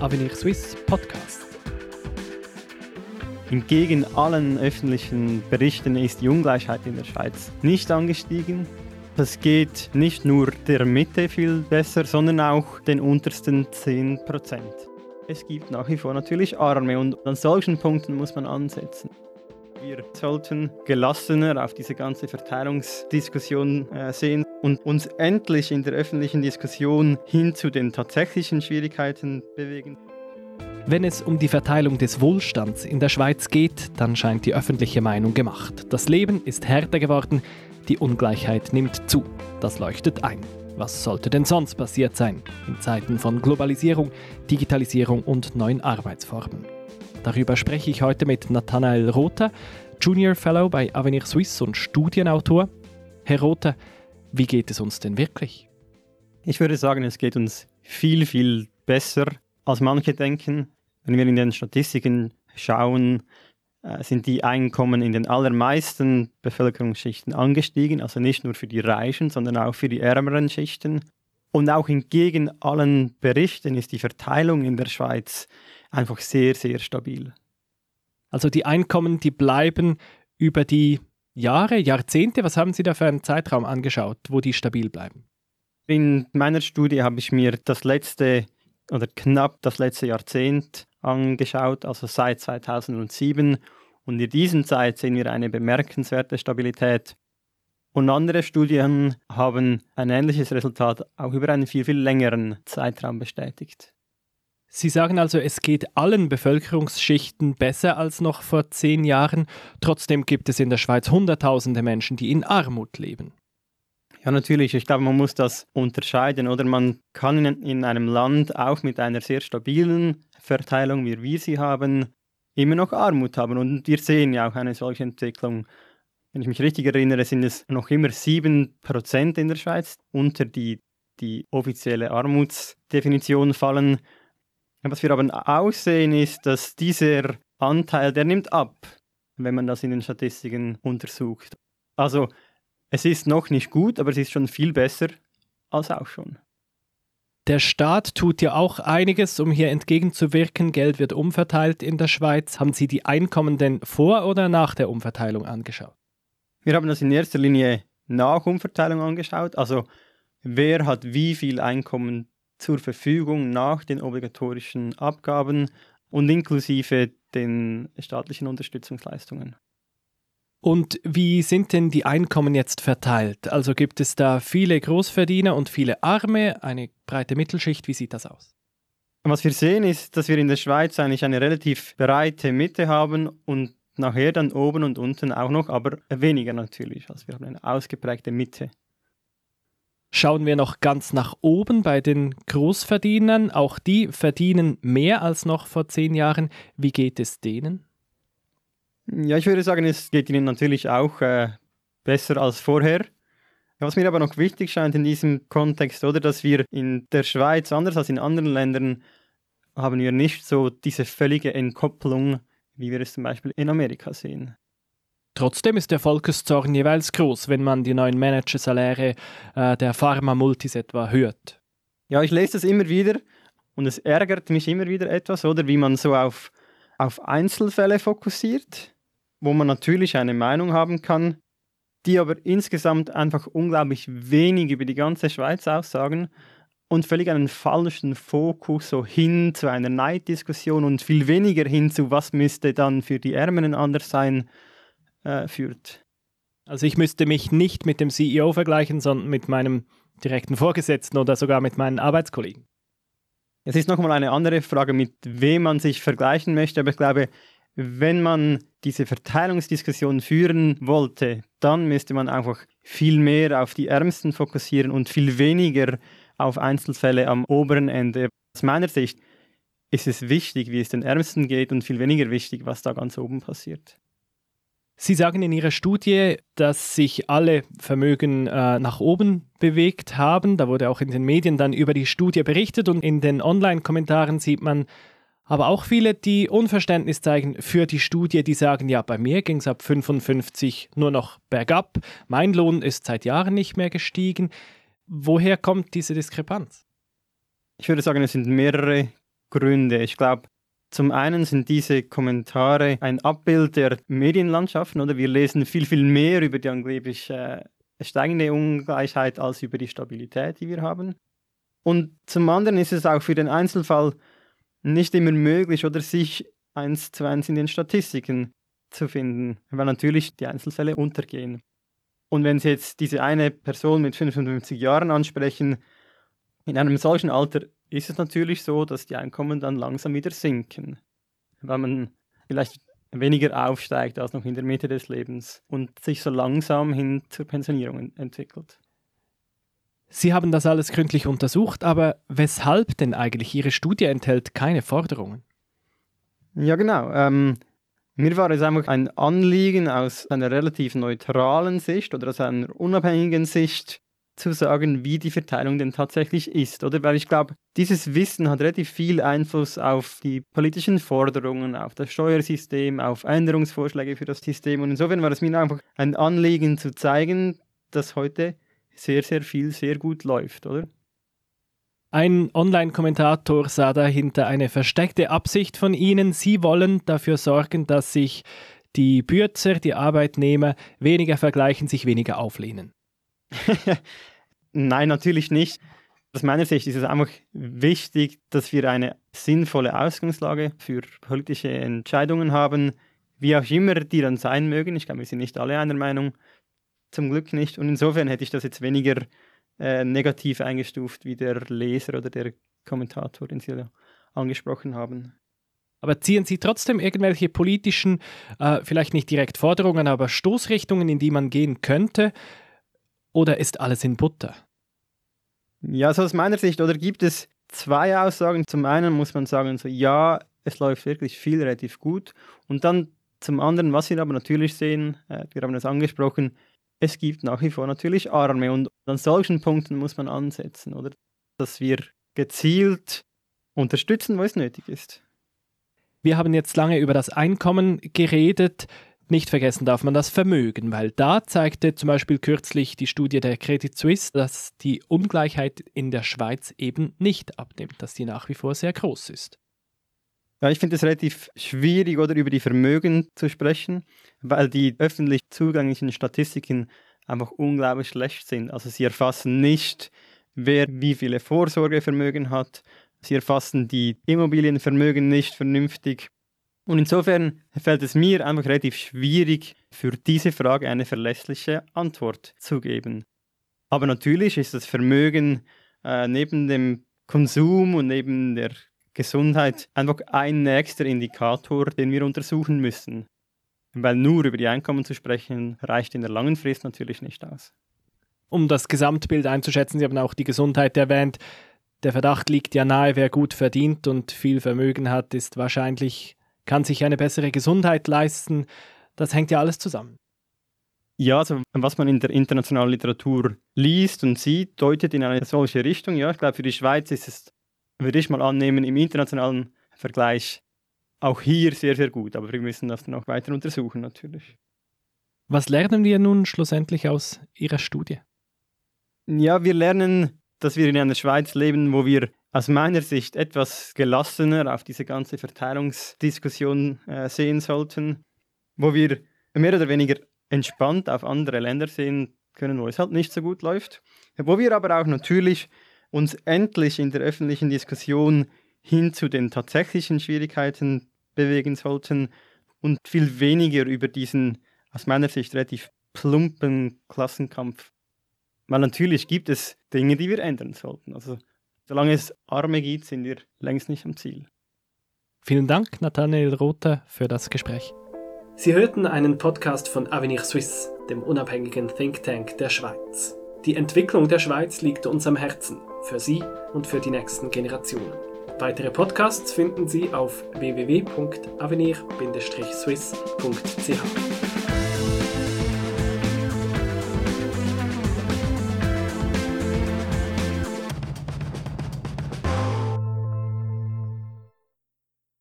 Avenir Swiss Podcast. Entgegen allen öffentlichen Berichten ist die Ungleichheit in der Schweiz nicht angestiegen. Das geht nicht nur der Mitte viel besser, sondern auch den untersten 10 Prozent. Es gibt nach wie vor natürlich Arme und an solchen Punkten muss man ansetzen. Wir sollten gelassener auf diese ganze Verteilungsdiskussion äh, sehen und uns endlich in der öffentlichen Diskussion hin zu den tatsächlichen Schwierigkeiten bewegen. Wenn es um die Verteilung des Wohlstands in der Schweiz geht, dann scheint die öffentliche Meinung gemacht. Das Leben ist härter geworden, die Ungleichheit nimmt zu. Das leuchtet ein. Was sollte denn sonst passiert sein in Zeiten von Globalisierung, Digitalisierung und neuen Arbeitsformen? Darüber spreche ich heute mit Nathanael Rother, Junior Fellow bei Avenir Suisse und Studienautor. Herr Rother, wie geht es uns denn wirklich? Ich würde sagen, es geht uns viel, viel besser, als manche denken. Wenn wir in den Statistiken schauen, äh, sind die Einkommen in den allermeisten Bevölkerungsschichten angestiegen, also nicht nur für die Reichen, sondern auch für die ärmeren Schichten. Und auch entgegen allen Berichten ist die Verteilung in der Schweiz einfach sehr, sehr stabil. Also die Einkommen, die bleiben über die Jahre, Jahrzehnte, was haben Sie da für einen Zeitraum angeschaut, wo die stabil bleiben? In meiner Studie habe ich mir das letzte oder knapp das letzte Jahrzehnt angeschaut, also seit 2007. Und in dieser Zeit sehen wir eine bemerkenswerte Stabilität. Und andere Studien haben ein ähnliches Resultat auch über einen viel, viel längeren Zeitraum bestätigt. Sie sagen also, es geht allen Bevölkerungsschichten besser als noch vor zehn Jahren. Trotzdem gibt es in der Schweiz Hunderttausende Menschen, die in Armut leben. Ja, natürlich. Ich glaube, man muss das unterscheiden. Oder man kann in einem Land auch mit einer sehr stabilen Verteilung, wie wir sie haben, immer noch Armut haben. Und wir sehen ja auch eine solche Entwicklung. Wenn ich mich richtig erinnere, sind es noch immer 7% in der Schweiz unter die, die offizielle Armutsdefinition fallen. Was wir aber auch sehen, ist, dass dieser Anteil, der nimmt ab, wenn man das in den Statistiken untersucht. Also es ist noch nicht gut, aber es ist schon viel besser als auch schon. Der Staat tut ja auch einiges, um hier entgegenzuwirken. Geld wird umverteilt in der Schweiz. Haben Sie die Einkommen denn vor oder nach der Umverteilung angeschaut? Wir haben das in erster Linie nach Umverteilung angeschaut. Also wer hat wie viel Einkommen zur Verfügung nach den obligatorischen Abgaben und inklusive den staatlichen Unterstützungsleistungen. Und wie sind denn die Einkommen jetzt verteilt? Also gibt es da viele Großverdiener und viele Arme, eine breite Mittelschicht? Wie sieht das aus? Was wir sehen ist, dass wir in der Schweiz eigentlich eine relativ breite Mitte haben und nachher dann oben und unten auch noch, aber weniger natürlich. Also wir haben eine ausgeprägte Mitte. Schauen wir noch ganz nach oben bei den Großverdienern. Auch die verdienen mehr als noch vor zehn Jahren. Wie geht es denen? Ja, ich würde sagen, es geht ihnen natürlich auch äh, besser als vorher. Was mir aber noch wichtig scheint in diesem Kontext, oder, dass wir in der Schweiz, anders als in anderen Ländern, haben wir nicht so diese völlige Entkopplung, wie wir es zum Beispiel in Amerika sehen. Trotzdem ist der Volkszorn jeweils groß, wenn man die neuen Managersaläre äh, der Pharma-Multis etwa hört. Ja, ich lese das immer wieder und es ärgert mich immer wieder etwas, oder wie man so auf, auf Einzelfälle fokussiert wo man natürlich eine Meinung haben kann, die aber insgesamt einfach unglaublich wenig über die ganze Schweiz aussagen und völlig einen falschen Fokus so hin zu einer Neiddiskussion und viel weniger hin zu, was müsste dann für die Ärmeren anders sein, äh, führt. Also ich müsste mich nicht mit dem CEO vergleichen, sondern mit meinem direkten Vorgesetzten oder sogar mit meinen Arbeitskollegen. Es ist nochmal eine andere Frage, mit wem man sich vergleichen möchte, aber ich glaube, wenn man diese Verteilungsdiskussion führen wollte, dann müsste man einfach viel mehr auf die Ärmsten fokussieren und viel weniger auf Einzelfälle am oberen Ende. Aus meiner Sicht ist es wichtig, wie es den Ärmsten geht und viel weniger wichtig, was da ganz oben passiert. Sie sagen in Ihrer Studie, dass sich alle Vermögen äh, nach oben bewegt haben. Da wurde auch in den Medien dann über die Studie berichtet und in den Online-Kommentaren sieht man aber auch viele, die Unverständnis zeigen für die Studie, die sagen, ja, bei mir ging es ab 55 nur noch bergab, mein Lohn ist seit Jahren nicht mehr gestiegen. Woher kommt diese Diskrepanz? Ich würde sagen, es sind mehrere Gründe. Ich glaube, zum einen sind diese Kommentare ein Abbild der Medienlandschaften, oder wir lesen viel, viel mehr über die angeblich äh, steigende Ungleichheit als über die Stabilität, die wir haben. Und zum anderen ist es auch für den Einzelfall nicht immer möglich, oder sich eins zu eins in den Statistiken zu finden, weil natürlich die Einzelfälle untergehen. Und wenn Sie jetzt diese eine Person mit 55 Jahren ansprechen, in einem solchen Alter ist es natürlich so, dass die Einkommen dann langsam wieder sinken, weil man vielleicht weniger aufsteigt als noch in der Mitte des Lebens und sich so langsam hin zur Pensionierung entwickelt. Sie haben das alles gründlich untersucht, aber weshalb denn eigentlich? Ihre Studie enthält keine Forderungen. Ja, genau. Ähm, mir war es einfach ein Anliegen, aus einer relativ neutralen Sicht oder aus einer unabhängigen Sicht zu sagen, wie die Verteilung denn tatsächlich ist, oder? Weil ich glaube, dieses Wissen hat relativ viel Einfluss auf die politischen Forderungen, auf das Steuersystem, auf Änderungsvorschläge für das System. Und insofern war es mir einfach ein Anliegen zu zeigen, dass heute sehr, sehr viel sehr gut läuft, oder? Ein Online-Kommentator sah dahinter eine versteckte Absicht von Ihnen. Sie wollen dafür sorgen, dass sich die Bürzer, die Arbeitnehmer weniger vergleichen, sich weniger auflehnen. Nein, natürlich nicht. Aus meiner Sicht ist es einfach wichtig, dass wir eine sinnvolle Ausgangslage für politische Entscheidungen haben, wie auch immer die dann sein mögen. Ich glaube, wir sind nicht alle einer Meinung. Zum Glück nicht. Und insofern hätte ich das jetzt weniger äh, negativ eingestuft wie der Leser oder der Kommentator, den Sie angesprochen haben. Aber ziehen Sie trotzdem irgendwelche politischen, äh, vielleicht nicht direkt Forderungen, aber Stoßrichtungen, in die man gehen könnte? Oder ist alles in Butter? Ja, so aus meiner Sicht, oder gibt es zwei Aussagen. Zum einen muss man sagen, so ja, es läuft wirklich viel relativ gut. Und dann zum anderen, was wir aber natürlich sehen, äh, wir haben es angesprochen, es gibt nach wie vor natürlich Arme und an solchen Punkten muss man ansetzen, oder? Dass wir gezielt unterstützen, wo es nötig ist. Wir haben jetzt lange über das Einkommen geredet. Nicht vergessen darf man das Vermögen, weil da zeigte zum Beispiel kürzlich die Studie der Credit Suisse, dass die Ungleichheit in der Schweiz eben nicht abnimmt, dass sie nach wie vor sehr groß ist. Ja, ich finde es relativ schwierig, oder über die Vermögen zu sprechen, weil die öffentlich zugänglichen Statistiken einfach unglaublich schlecht sind. Also sie erfassen nicht, wer wie viele Vorsorgevermögen hat. Sie erfassen die Immobilienvermögen nicht vernünftig. Und insofern fällt es mir einfach relativ schwierig, für diese Frage eine verlässliche Antwort zu geben. Aber natürlich ist das Vermögen äh, neben dem Konsum und neben der Gesundheit einfach ein nächster Indikator, den wir untersuchen müssen. Weil nur über die Einkommen zu sprechen, reicht in der langen Frist natürlich nicht aus. Um das Gesamtbild einzuschätzen, Sie haben auch die Gesundheit erwähnt. Der Verdacht liegt ja nahe, wer gut verdient und viel Vermögen hat, ist wahrscheinlich, kann sich eine bessere Gesundheit leisten. Das hängt ja alles zusammen. Ja, also was man in der internationalen Literatur liest und sieht, deutet in eine solche Richtung. Ja, ich glaube, für die Schweiz ist es würde ich mal annehmen, im internationalen Vergleich auch hier sehr, sehr gut. Aber wir müssen das noch weiter untersuchen natürlich. Was lernen wir nun schlussendlich aus Ihrer Studie? Ja, wir lernen, dass wir in einer Schweiz leben, wo wir aus meiner Sicht etwas gelassener auf diese ganze Verteilungsdiskussion äh, sehen sollten, wo wir mehr oder weniger entspannt auf andere Länder sehen können, wo es halt nicht so gut läuft, wo wir aber auch natürlich uns endlich in der öffentlichen Diskussion hin zu den tatsächlichen Schwierigkeiten bewegen sollten und viel weniger über diesen aus meiner Sicht relativ plumpen Klassenkampf. Weil natürlich gibt es Dinge, die wir ändern sollten. Also solange es Arme gibt, sind wir längst nicht am Ziel. Vielen Dank, Nathanael Rother, für das Gespräch. Sie hörten einen Podcast von Avenir Suisse, dem unabhängigen Think Tank der Schweiz. Die Entwicklung der Schweiz liegt uns am Herzen für Sie und für die nächsten Generationen. Weitere Podcasts finden Sie auf www.avenir-swiss.ch.